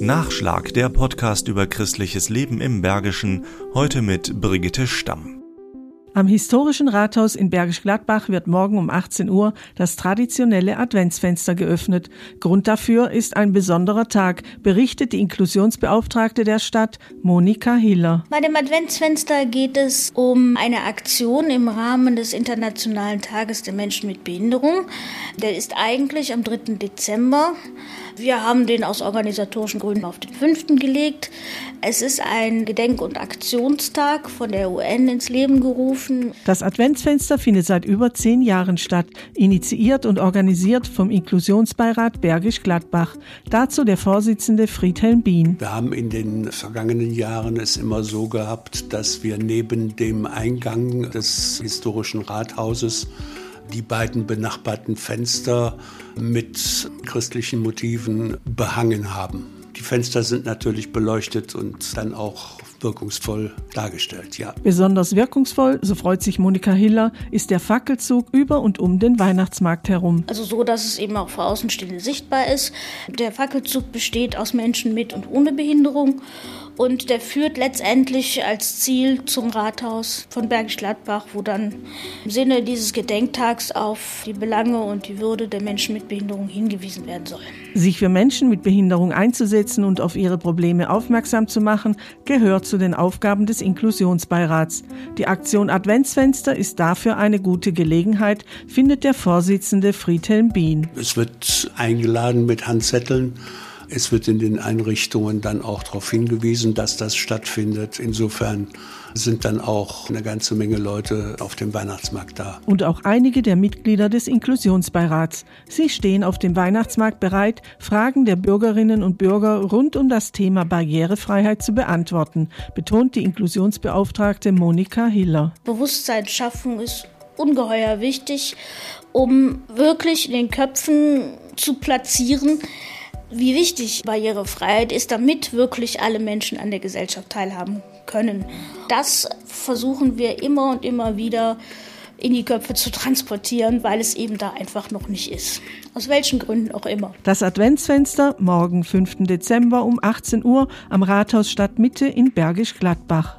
Nachschlag, der Podcast über christliches Leben im Bergischen, heute mit Brigitte Stamm. Am historischen Rathaus in Bergisch Gladbach wird morgen um 18 Uhr das traditionelle Adventsfenster geöffnet. Grund dafür ist ein besonderer Tag, berichtet die Inklusionsbeauftragte der Stadt, Monika Hiller. Bei dem Adventsfenster geht es um eine Aktion im Rahmen des Internationalen Tages der Menschen mit Behinderung. Der ist eigentlich am 3. Dezember. Wir haben den aus organisatorischen Gründen auf den 5. gelegt. Es ist ein Gedenk- und Aktionstag von der UN ins Leben gerufen. Das Adventsfenster findet seit über zehn Jahren statt, initiiert und organisiert vom Inklusionsbeirat Bergisch Gladbach. Dazu der Vorsitzende Friedhelm Bien. Wir haben in den vergangenen Jahren es immer so gehabt, dass wir neben dem Eingang des historischen Rathauses die beiden benachbarten Fenster mit christlichen Motiven behangen haben. Die Fenster sind natürlich beleuchtet und dann auch wirkungsvoll dargestellt, ja. Besonders wirkungsvoll, so freut sich Monika Hiller, ist der Fackelzug über und um den Weihnachtsmarkt herum. Also so, dass es eben auch für Außenstehende sichtbar ist. Der Fackelzug besteht aus Menschen mit und ohne Behinderung und der führt letztendlich als Ziel zum Rathaus von Bergisch Gladbach, wo dann im Sinne dieses Gedenktags auf die Belange und die Würde der Menschen mit Behinderung hingewiesen werden soll. Sich für Menschen mit Behinderung einzusetzen und auf ihre Probleme aufmerksam zu machen, gehört zu den Aufgaben des Inklusionsbeirats. Die Aktion Adventsfenster ist dafür eine gute Gelegenheit, findet der Vorsitzende Friedhelm Bien. Es wird eingeladen mit Handzetteln es wird in den Einrichtungen dann auch darauf hingewiesen, dass das stattfindet. Insofern sind dann auch eine ganze Menge Leute auf dem Weihnachtsmarkt da. Und auch einige der Mitglieder des Inklusionsbeirats. Sie stehen auf dem Weihnachtsmarkt bereit, Fragen der Bürgerinnen und Bürger rund um das Thema Barrierefreiheit zu beantworten, betont die Inklusionsbeauftragte Monika Hiller. Bewusstseinsschaffung ist ungeheuer wichtig, um wirklich in den Köpfen zu platzieren, wie wichtig Barrierefreiheit ist, damit wirklich alle Menschen an der Gesellschaft teilhaben können. Das versuchen wir immer und immer wieder in die Köpfe zu transportieren, weil es eben da einfach noch nicht ist. Aus welchen Gründen auch immer. Das Adventsfenster morgen 5. Dezember um 18 Uhr am Rathaus Stadtmitte in Bergisch Gladbach.